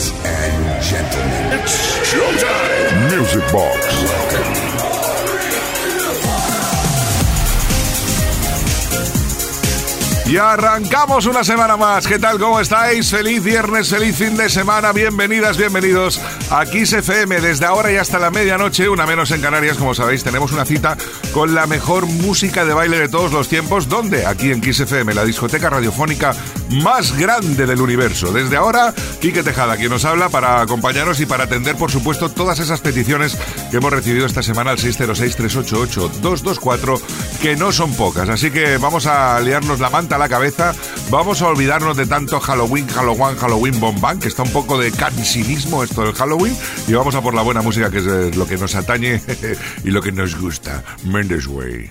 And gentlemen, showtime. Music Box. Y arrancamos una semana más. ¿Qué tal? ¿Cómo estáis? Feliz viernes, feliz fin de semana. Bienvenidas, bienvenidos a Kiss FM. Desde ahora y hasta la medianoche, una menos en Canarias, como sabéis, tenemos una cita con la mejor música de baile de todos los tiempos. ¿Dónde? Aquí en Kiss FM, la discoteca radiofónica más grande del universo. Desde ahora, Quique Tejada, quien nos habla para acompañaros y para atender, por supuesto, todas esas peticiones que hemos recibido esta semana al 606-388-224, que no son pocas. Así que vamos a liarnos la manta la cabeza. Vamos a olvidarnos de tanto Halloween, Halloween, Halloween Bombán, que está un poco de cansinismo esto del Halloween. Y vamos a por la buena música, que es eh, lo que nos atañe y lo que nos gusta. Mendes Way.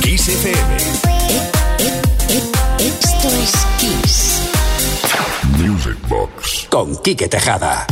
Kiss FM. Esto es Kiss. Music Box. Con Quique Tejada.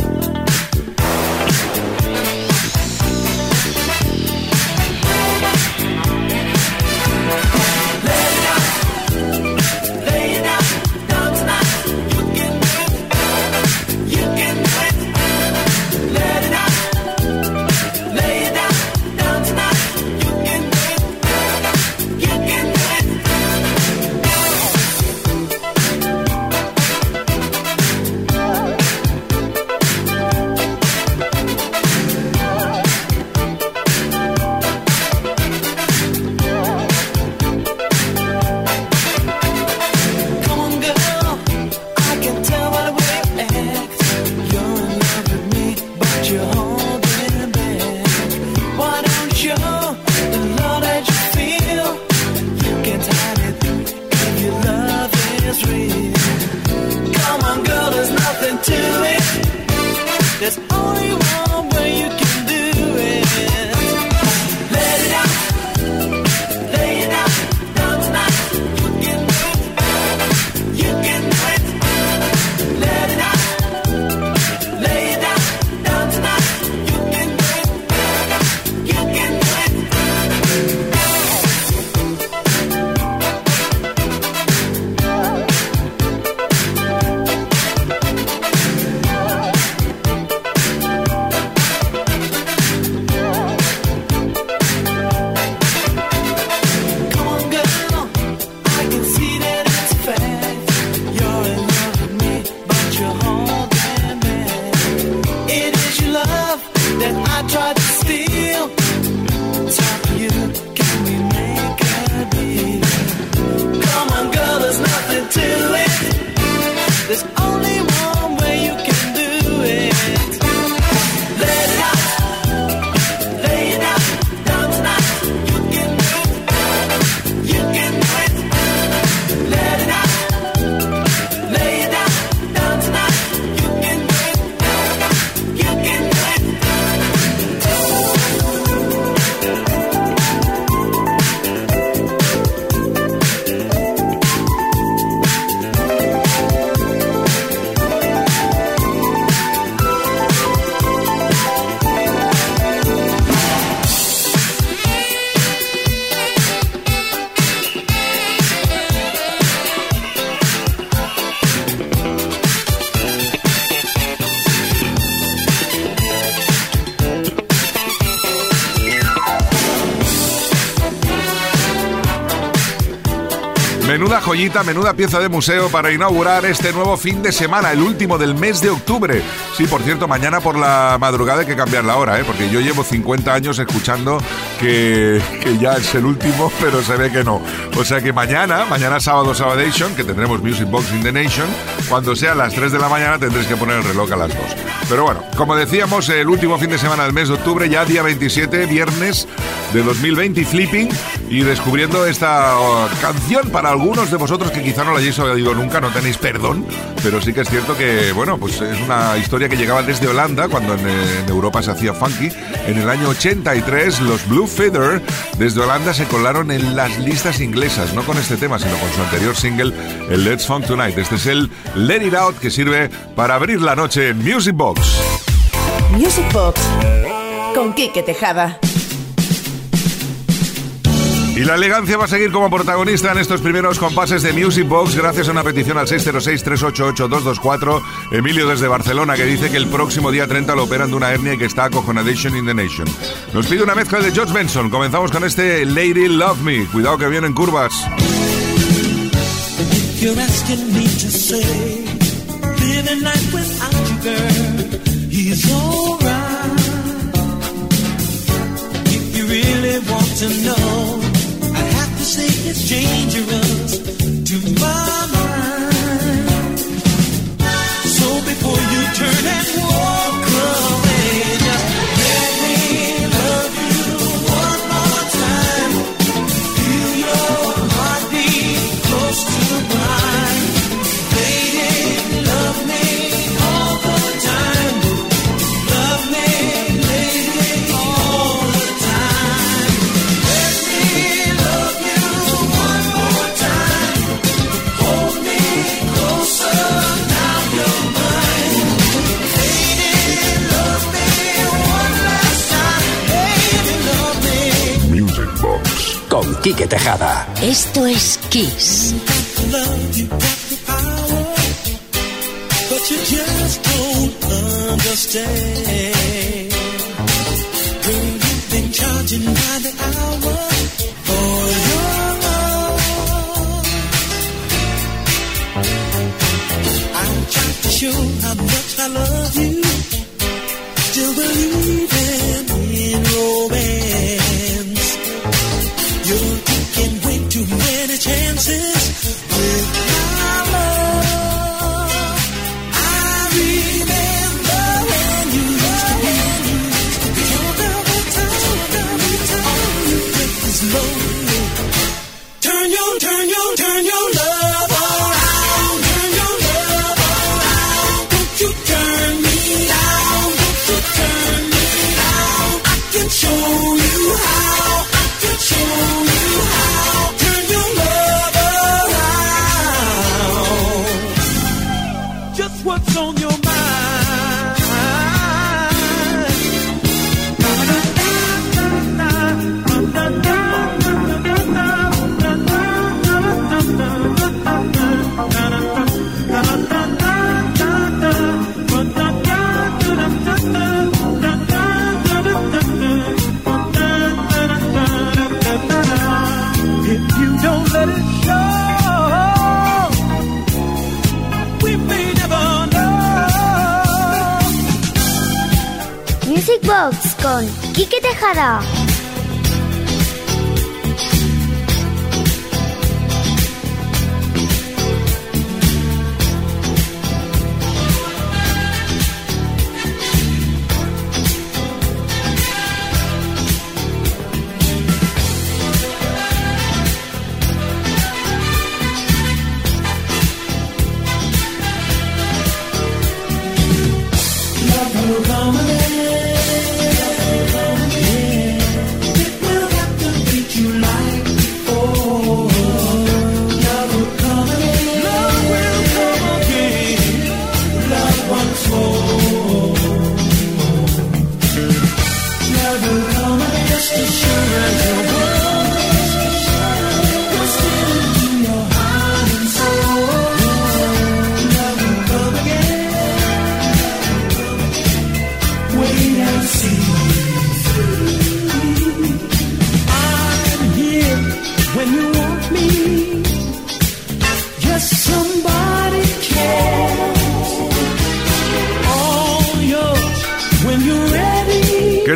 Joyita, menuda pieza de museo para inaugurar este nuevo fin de semana, el último del mes de octubre. Sí, por cierto, mañana por la madrugada hay que cambiar la hora, ¿eh? porque yo llevo 50 años escuchando que, que ya es el último, pero se ve que no. O sea que mañana, mañana sábado Sabadation, que tendremos Music Box in the Nation, cuando sea las 3 de la mañana tendréis que poner el reloj a las 2. Pero bueno, como decíamos, el último fin de semana del mes de octubre, ya día 27, viernes de 2020, y Flipping, y descubriendo esta oh, canción para algunos de vosotros que quizá no la hayáis oído nunca, no tenéis perdón, pero sí que es cierto que, bueno, pues es una historia que llegaba desde Holanda, cuando en, en Europa se hacía funky. En el año 83, los Blue Feather desde Holanda se colaron en las listas inglesas, no con este tema, sino con su anterior single, el Let's Funk Tonight. Este es el Let It Out, que sirve para abrir la noche en Music Box. Music Box con Quique Tejada. Y la elegancia va a seguir como protagonista en estos primeros compases de Music Box gracias a una petición al 606-388-224. Emilio desde Barcelona que dice que el próximo día 30 lo operan de una hernia y que está acojonadation in the nation. Nos pide una mezcla de George Benson. Comenzamos con este Lady Love Me. Cuidado que vienen curvas. Really want to know, turn and walk Quique Tejada. Esto es Kiss. you just don't understand.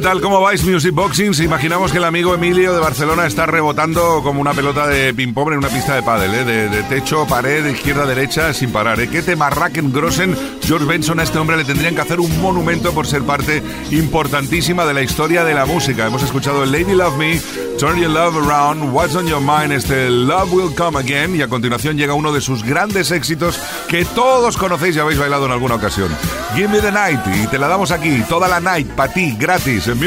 Tal? ¿Cómo vais, Music Boxings? Imaginamos que el amigo Emilio de Barcelona está rebotando como una pelota de ping-pong en una pista de pádel, ¿eh? de, de techo, pared, izquierda, derecha, sin parar. ¿eh? ¿Qué tema Grossen, George Benson a este hombre le tendrían que hacer un monumento por ser parte importantísima de la historia de la música? Hemos escuchado Lady Love Me, Turn Your Love Around, What's on Your Mind, este Love Will Come Again, y a continuación llega uno de sus grandes éxitos que todos conocéis y habéis bailado en alguna ocasión. Give Me the Night, y te la damos aquí, toda la night, para ti, gratis, en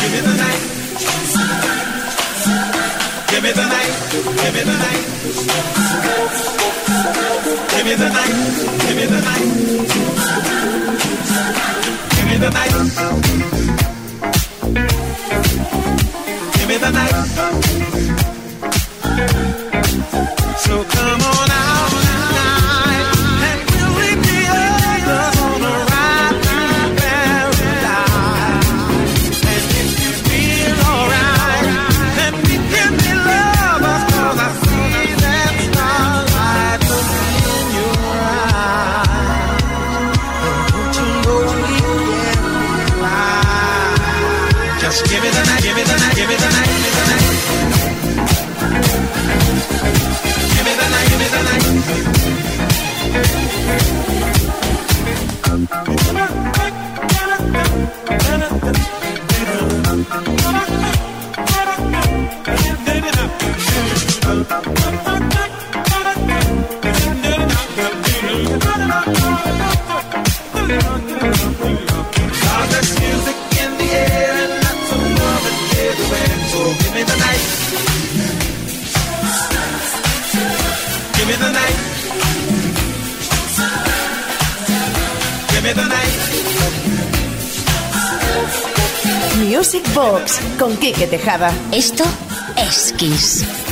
Give me the night. So come Enrique Tejada. Esto es Kiss.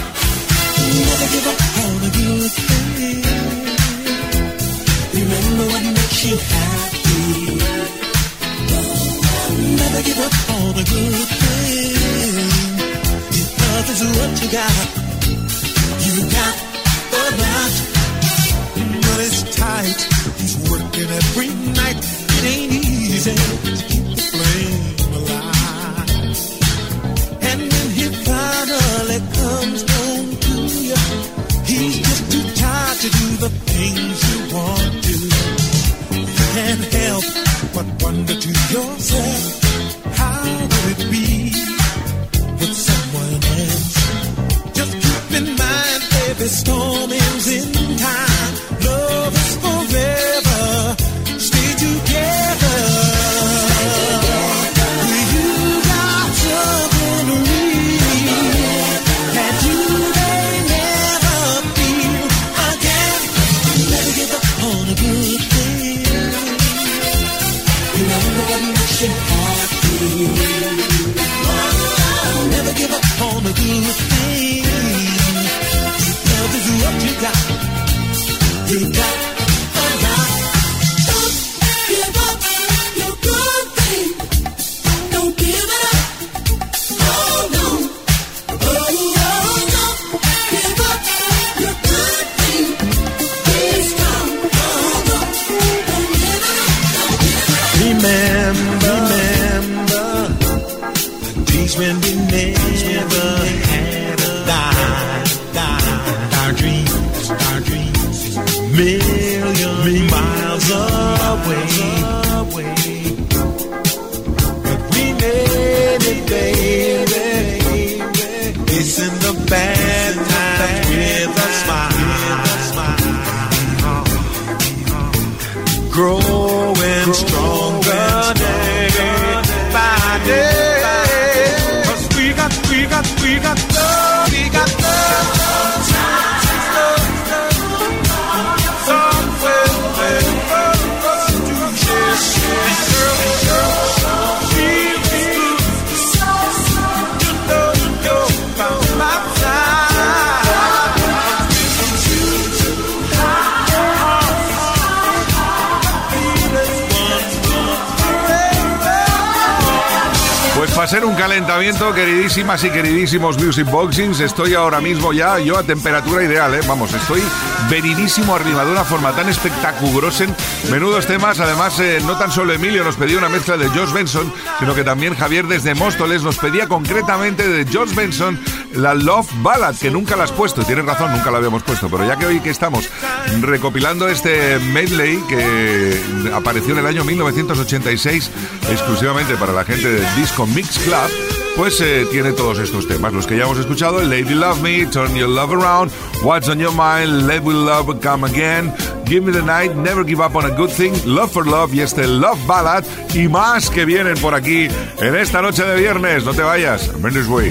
hacer un calentamiento, queridísimas y queridísimos Music Boxings. Estoy ahora mismo ya yo a temperatura ideal, ¿eh? Vamos, estoy Veridísimo arriba de una forma tan espectaculosa. Menudos temas, además, eh, no tan solo Emilio nos pedía una mezcla de Josh Benson, sino que también Javier desde Móstoles nos pedía concretamente de Josh Benson la Love Ballad, que nunca la has puesto. Tienes razón, nunca la habíamos puesto, pero ya que hoy que estamos recopilando este medley que apareció en el año 1986 exclusivamente para la gente del disco Mix Club pues tiene todos estos temas. Los que ya hemos escuchado, Lady Love Me, Turn Your Love Around, What's On Your Mind, Let Will Love Come Again, Give Me The Night, Never Give Up On A Good Thing, Love For Love y este Love Ballad y más que vienen por aquí en esta noche de viernes. No te vayas, Mendes Way.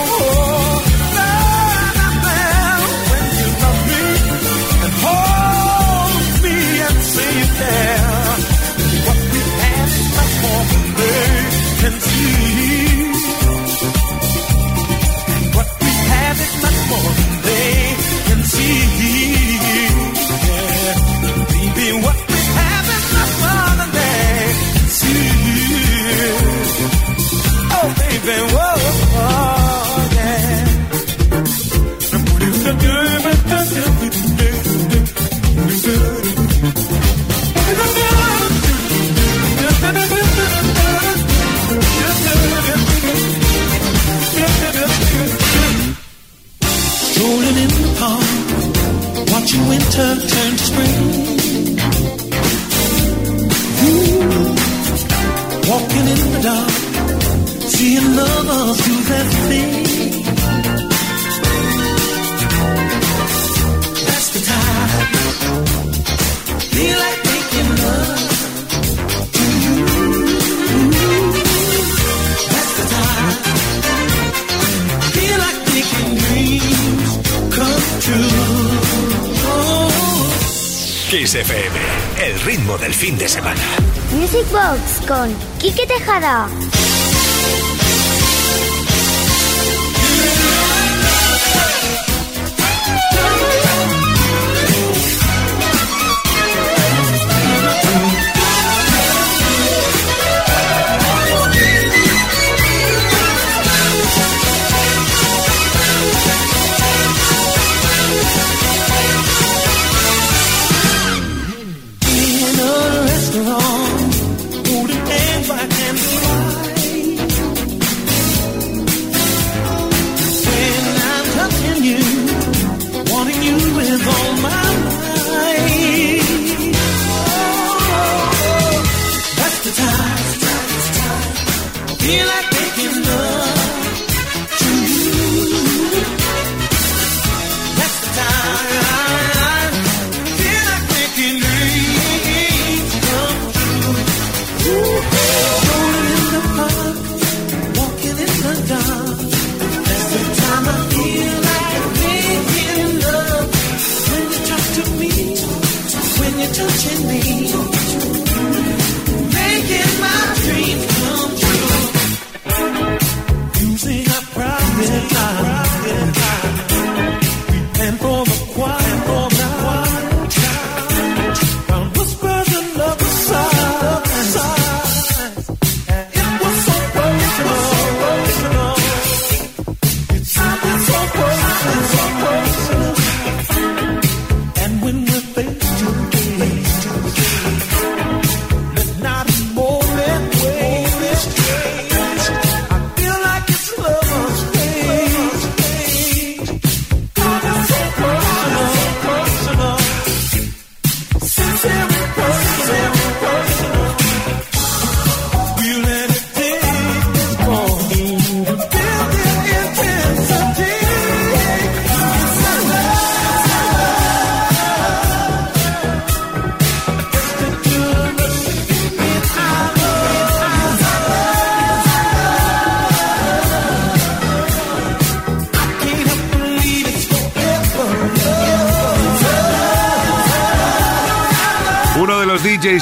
con Quique Tejada.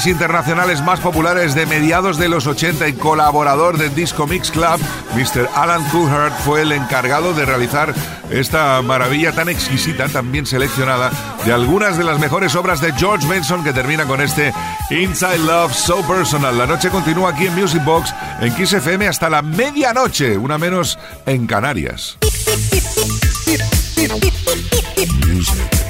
Internacionales más populares de mediados de los 80 y colaborador del Disco Mix Club, Mr. Alan Coulthard fue el encargado de realizar esta maravilla tan exquisita, tan bien seleccionada, de algunas de las mejores obras de George Benson que termina con este Inside Love So Personal. La noche continúa aquí en Music Box, en Kiss FM hasta la medianoche, una menos en Canarias. Music.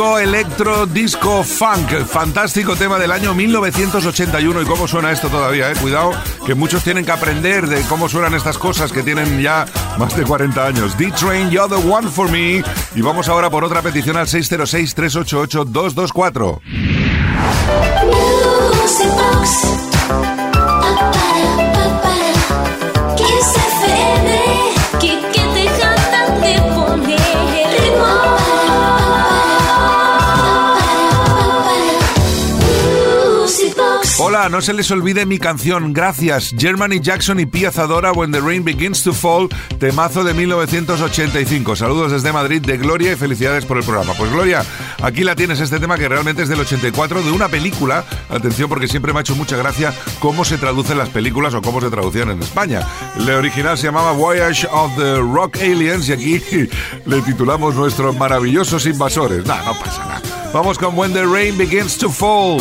electro, disco funk, fantástico tema del año 1981 y cómo suena esto todavía, eh? cuidado, que muchos tienen que aprender de cómo suenan estas cosas que tienen ya más de 40 años. D-Train, you're the one for me. Y vamos ahora por otra petición al 606-388-224. Hola, no se les olvide mi canción, gracias. Germany Jackson y Pia Zadora, When the Rain Begins to Fall, temazo de 1985. Saludos desde Madrid de Gloria y felicidades por el programa. Pues Gloria, aquí la tienes este tema que realmente es del 84, de una película. Atención porque siempre me ha hecho mucha gracia cómo se traducen las películas o cómo se traducían en España. La original se llamaba Voyage of the Rock Aliens y aquí le titulamos Nuestros maravillosos invasores. Nah, no pasa nada. Vamos con When the Rain Begins to Fall.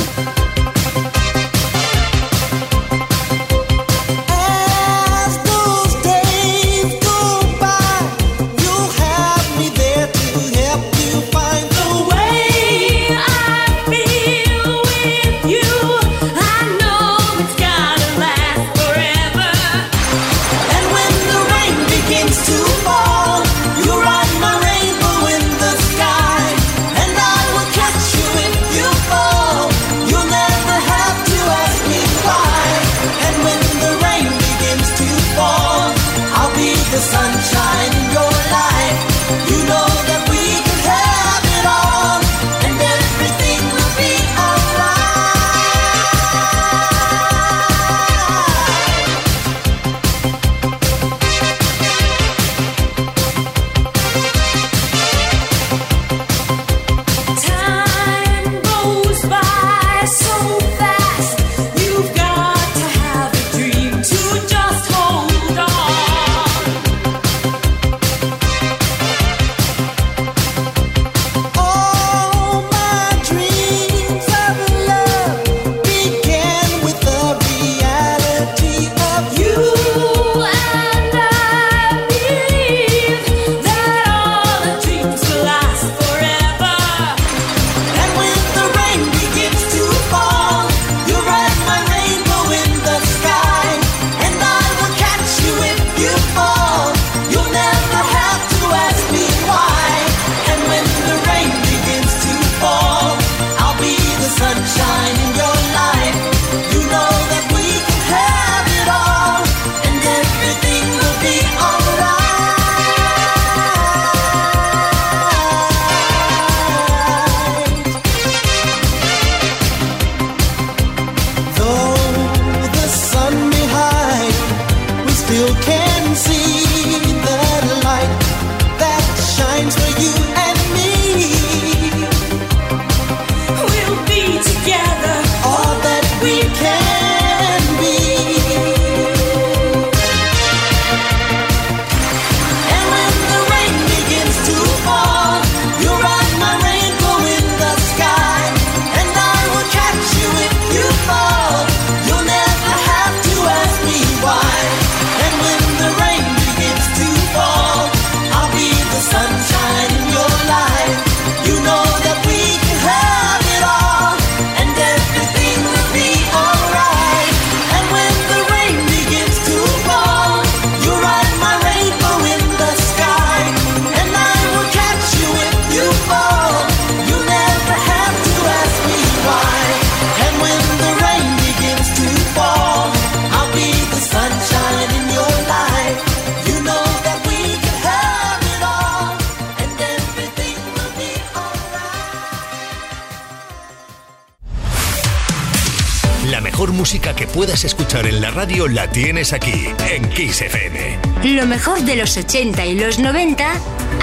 La mejor música que puedas escuchar en la radio la tienes aquí, en Kiss FM. Lo mejor de los 80 y los 90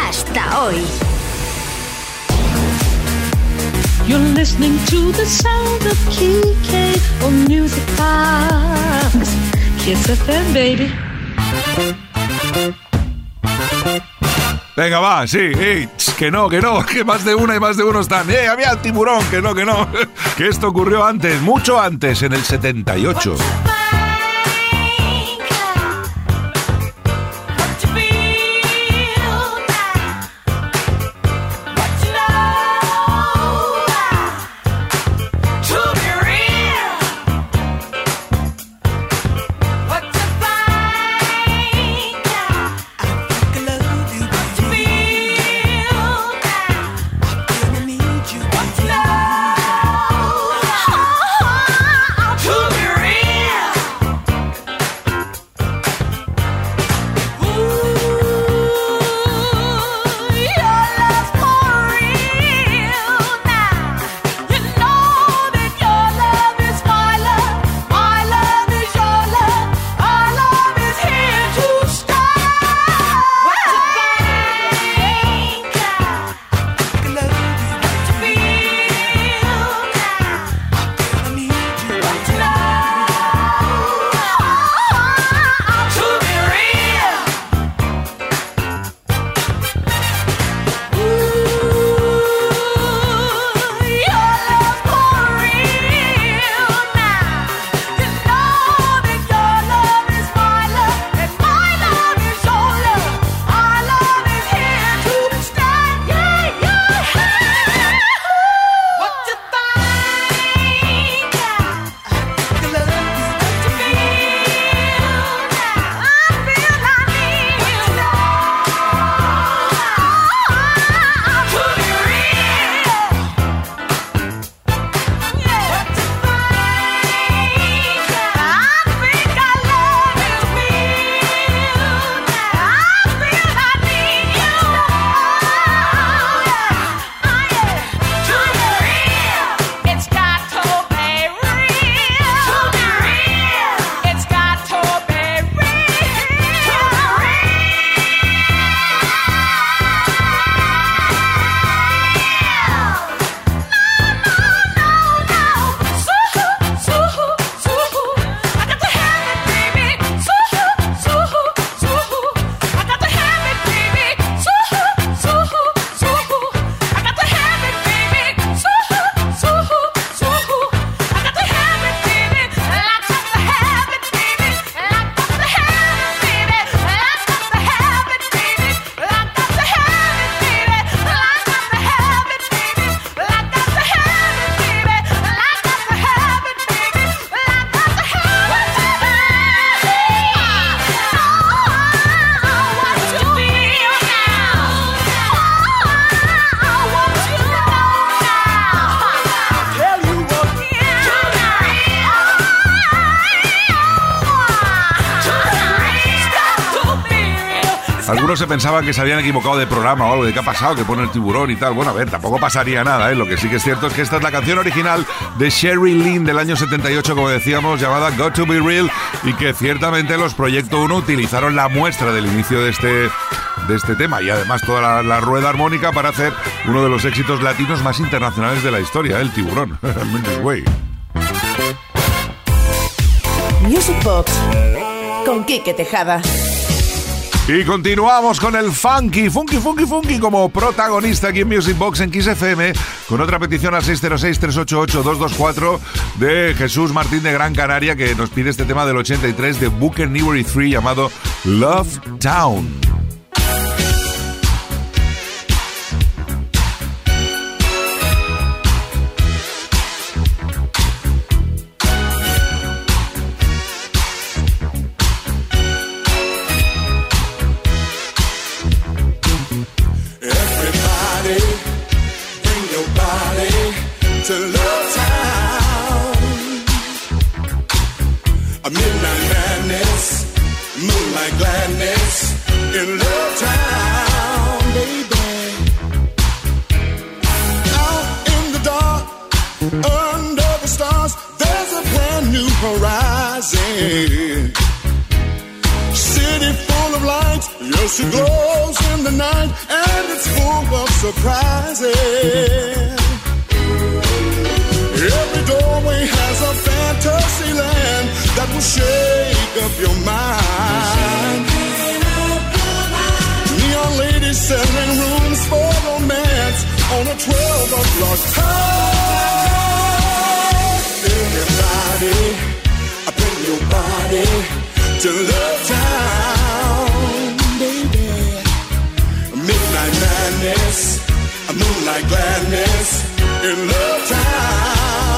hasta hoy. Venga, va, sí, que no, que no, que más de una y más de uno están. ¡Eh, había el tiburón! Que no, que no. Que esto ocurrió antes, mucho antes, en el 78. Algunos se pensaban que se habían equivocado de programa o algo, de qué ha pasado, que pone el tiburón y tal. Bueno, a ver, tampoco pasaría nada, ¿eh? Lo que sí que es cierto es que esta es la canción original de Sherry Lynn del año 78, como decíamos, llamada Got to Be Real, y que ciertamente los Proyecto 1 utilizaron la muestra del inicio de este, de este tema y además toda la, rueda armónica para hacer uno de los éxitos latinos más internacionales de la historia, el tiburón. Music Box con Quique Tejada. Y continuamos con el funky, funky, funky, funky como protagonista aquí en Music Box en Kiss FM con otra petición al 606-388-224 de Jesús Martín de Gran Canaria que nos pide este tema del 83 de Booker Newbery 3 llamado Love Town. To Love Town. A midnight madness, moonlight gladness in Love Town, baby. Out in the dark, under the stars, there's a brand new horizon. City full of lights, yes, it glows in the night, and it's full of surprises. shake up your mind. Neon ladies selling rooms for romance on a 12 o'clock high. Everybody, I bring your body to love town, baby. Midnight madness, moonlight gladness in love town.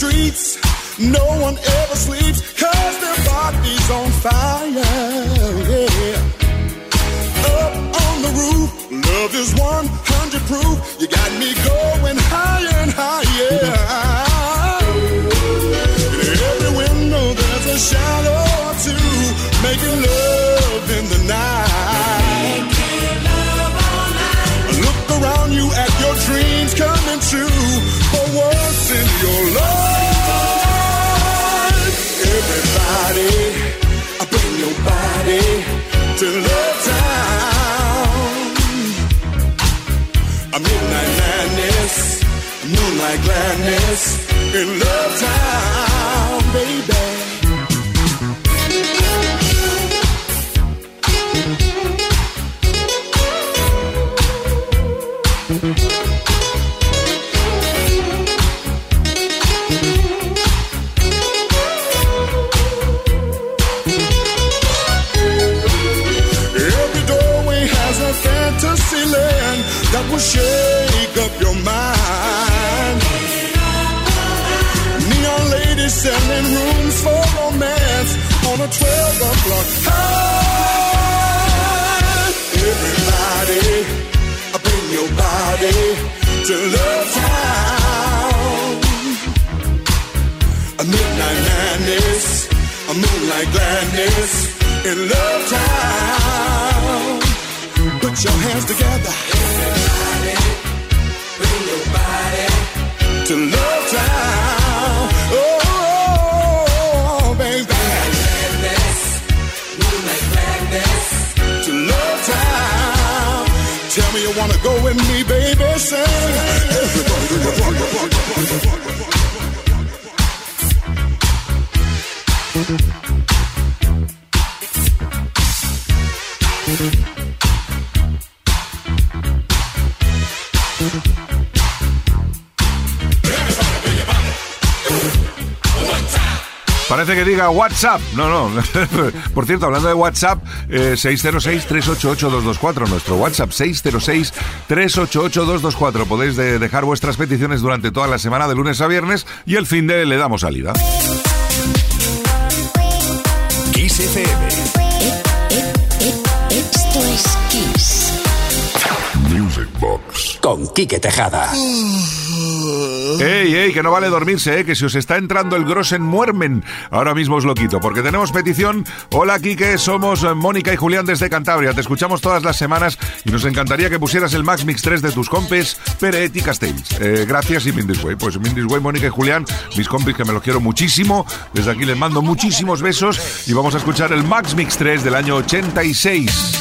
Streets, no one ever sleeps, cause their body's on fire, yeah. Up on the roof, love is 100 proof. You got me going higher and higher. In every window, there's a shadow or two, making love in the night. Look around you at your dreams coming true. To Love Town. A midnight madness, moonlight gladness in Love Town, baby. Shake up your mind. Neon ladies selling rooms for romance on a 12 o'clock high. Everybody, bring your body to Love Town. A midnight madness, a moonlight gladness in Love Town. Put your hands together. Everybody, bring your body to Love Town. Oh, baby. Moonlight gladness to Love Town. Tell me you wanna go with me, baby. Say, everybody, do your part, Parece que diga WhatsApp. No, no. Por cierto, hablando de WhatsApp, eh, 606-388-224. Nuestro WhatsApp 606-388-224. Podéis de- dejar vuestras peticiones durante toda la semana, de lunes a viernes, y el fin de le damos salida. Kiss FM. Esto es Kiss. Music Box. Con Quique Tejada. ¡Ey, ey! Que no vale dormirse, ¿eh? Que si os está entrando el Grossen muermen, ahora mismo os lo quito, porque tenemos petición. Hola, Quique, somos eh, Mónica y Julián desde Cantabria. Te escuchamos todas las semanas y nos encantaría que pusieras el Max Mix 3 de tus compes, Peret y Castells. Eh, gracias y Mindisway. Pues Mindisway, Mónica y Julián, mis compis que me los quiero muchísimo. Desde aquí les mando muchísimos besos y vamos a escuchar el Max Mix 3 del año 86.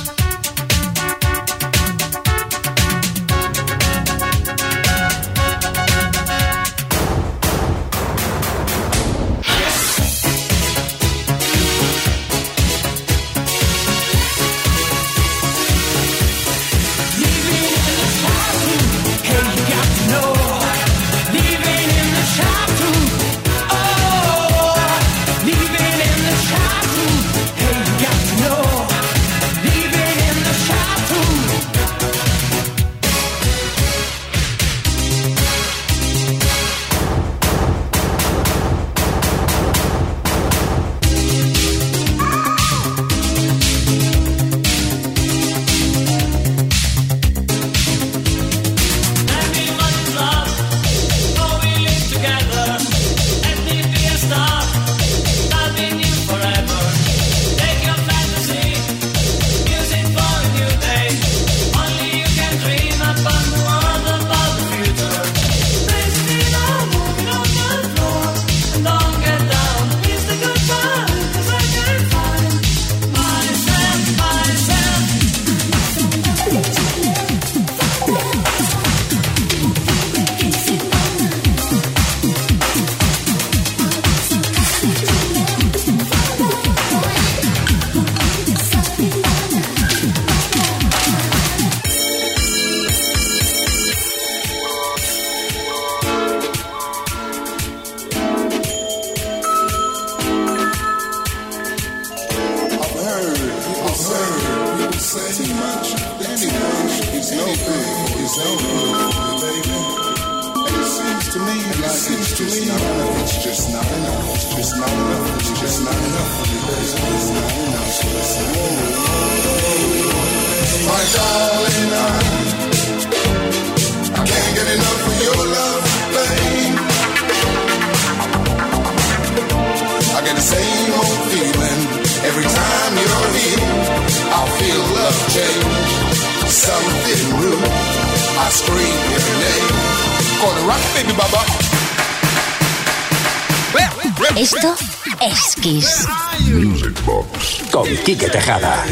Esto es Kiss. Music Box. Con Quique Tejada.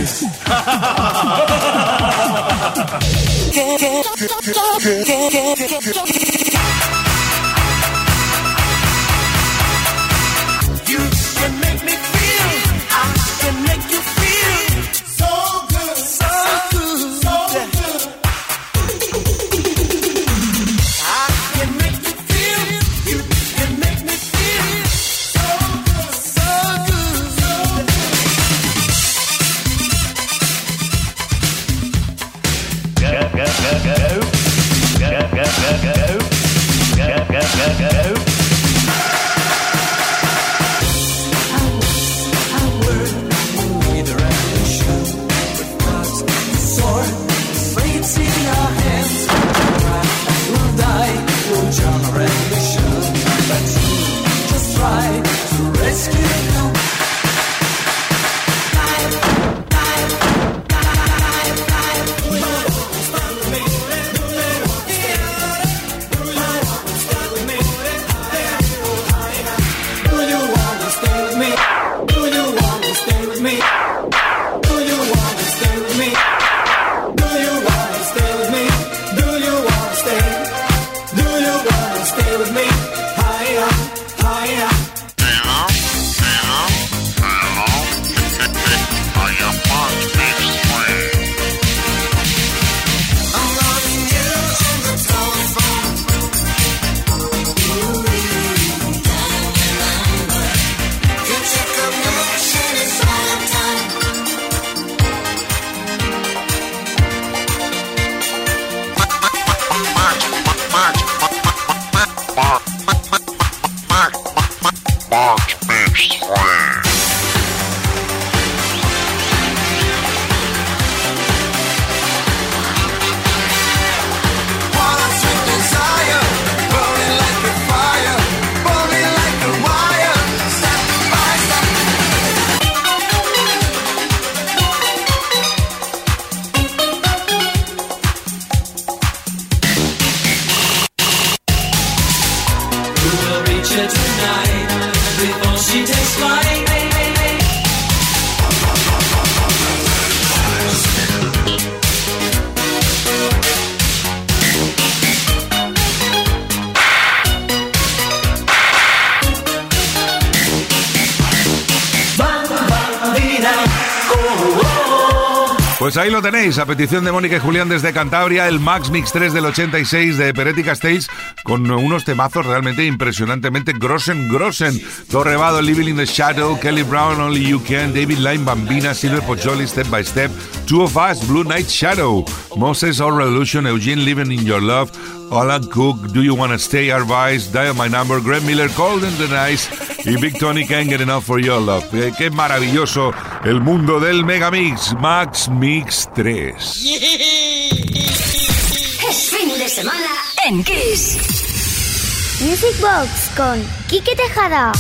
Pues ahí lo tenéis, a petición de Mónica y Julián desde Cantabria, el Max Mix 3 del 86 de Peretti Castells, con unos temazos realmente impresionantemente grossen, grossen. Torrevado, Living in the Shadow, Kelly Brown, Only You Can, David Line, Bambina, Silver Pocholi, Step by Step, Two of Us, Blue Night Shadow, Moses or Revolution, Eugene Living in Your Love, Alan Cook, Do You Wanna Stay, Our Vice, Dial My Number, Graham Miller, Cold and the Nice y Big Tony Can't Get Enough for Your Love. Eh, qué maravilloso el mundo del Megamix, Max Mix 3. Es fin de semana en Kiss. Music Box con Quique Tejada.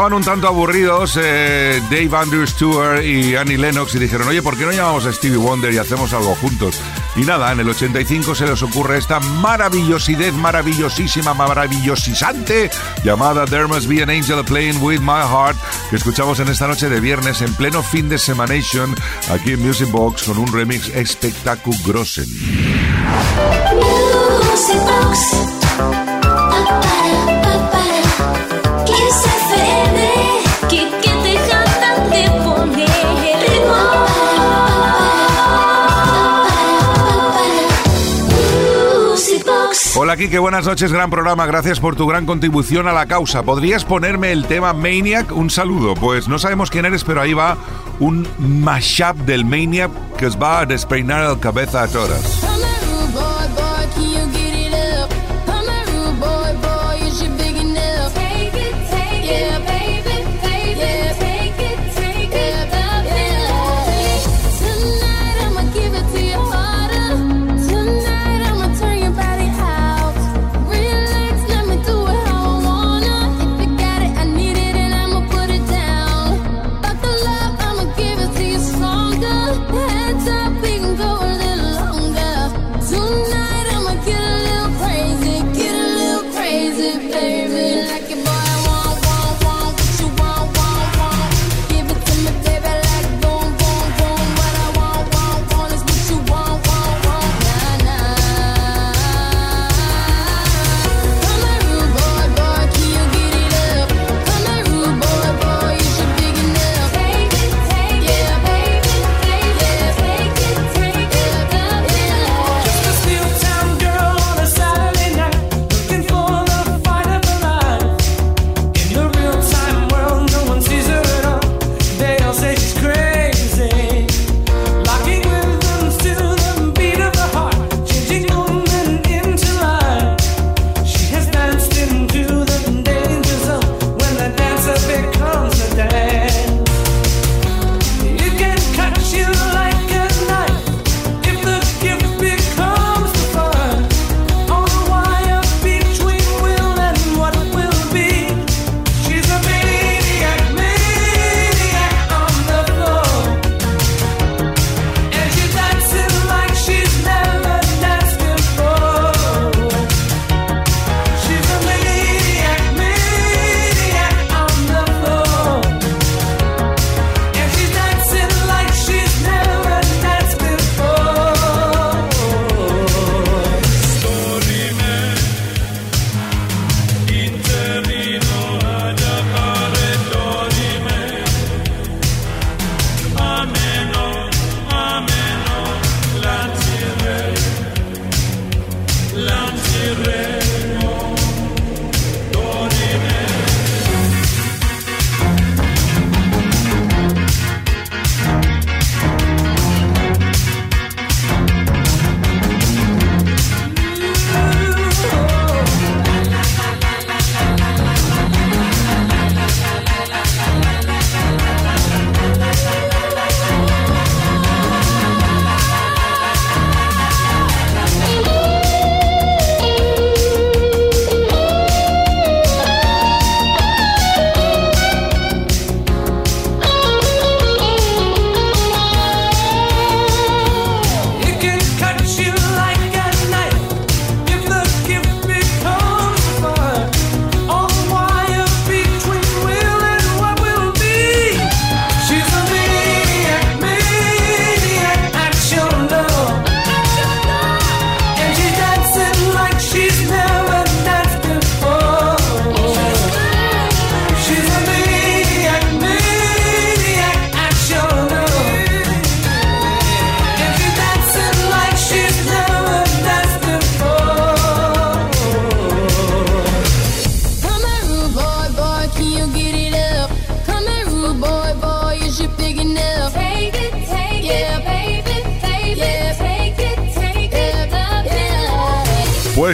Estaban un tanto aburridos eh, Dave Andrew Stewart y Annie Lennox y dijeron, oye, ¿por qué no llamamos a Stevie Wonder y hacemos algo juntos? Y nada, en el 85 se les ocurre esta maravillosidad, maravillosísima, maravillosisante llamada There Must Be an Angel Playing With My Heart que escuchamos en esta noche de viernes en pleno fin de Semanation aquí en Music Box con un remix espectacular Quique, buenas noches, gran programa. Gracias por tu gran contribución a la causa. ¿Podrías ponerme el tema Maniac? Un saludo. Pues no sabemos quién eres, pero ahí va un mashup del Maniac que os va a despeinar la cabeza a todas.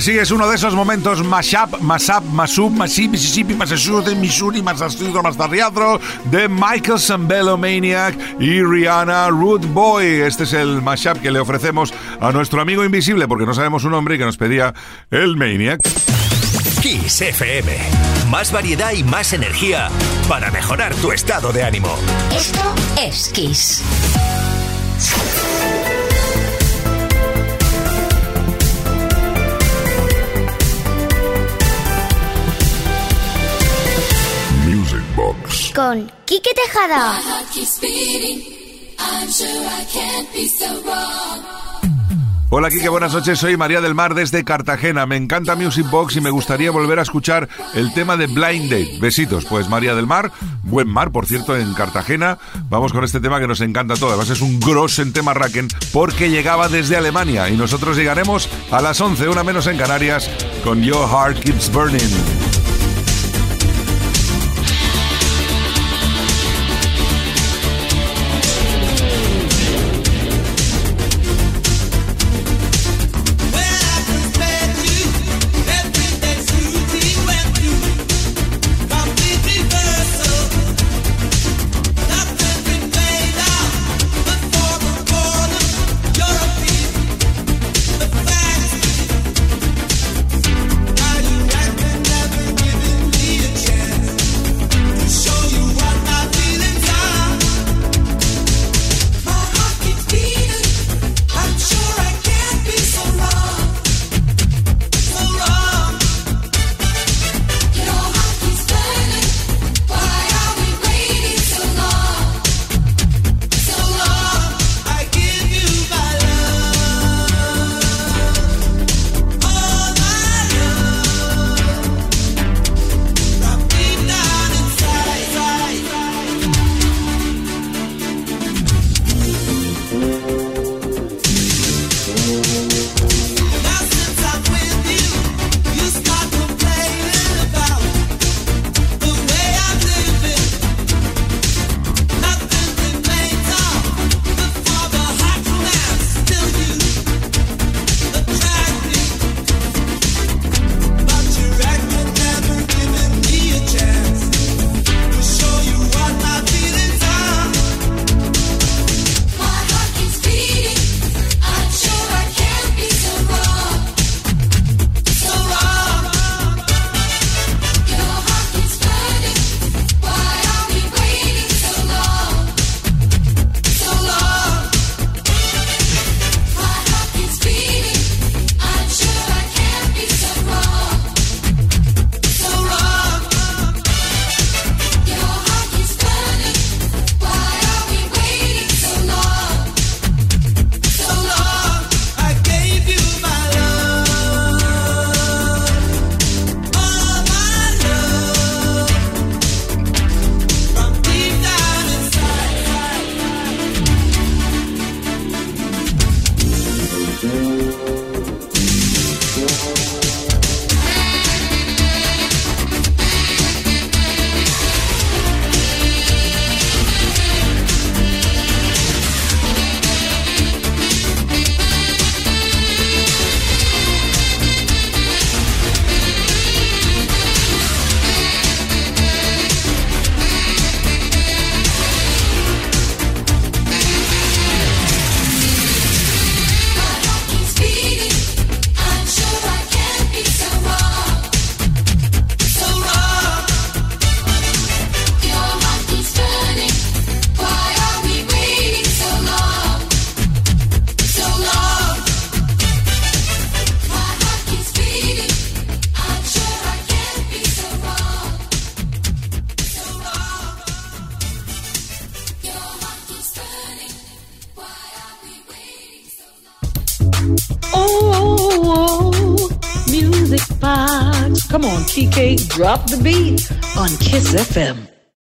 sí, es uno de esos momentos Mashup, Mashup, Mashup, Mashup, Mississippi, Massachusetts, Missouri, Massachusetts, Mastarriadro de Michael Sambello Maniac y Rihanna Root Boy. Este es el Mashup que le ofrecemos a nuestro amigo invisible, porque no sabemos su nombre y que nos pedía el Maniac. Kiss FM. Más variedad y más energía para mejorar tu estado de ánimo. Esto es Kiss. Con Quique Tejada. Hola Kike, buenas noches. Soy María del Mar desde Cartagena. Me encanta Music Box y me gustaría volver a escuchar el tema de Blind Date. Besitos. Pues María del Mar, buen mar, por cierto, en Cartagena. Vamos con este tema que nos encanta todo. Además es un gross en tema Raken porque llegaba desde Alemania y nosotros llegaremos a las 11, una menos en Canarias, con Your Heart Keeps Burning. Drop the beat on Kiss FM.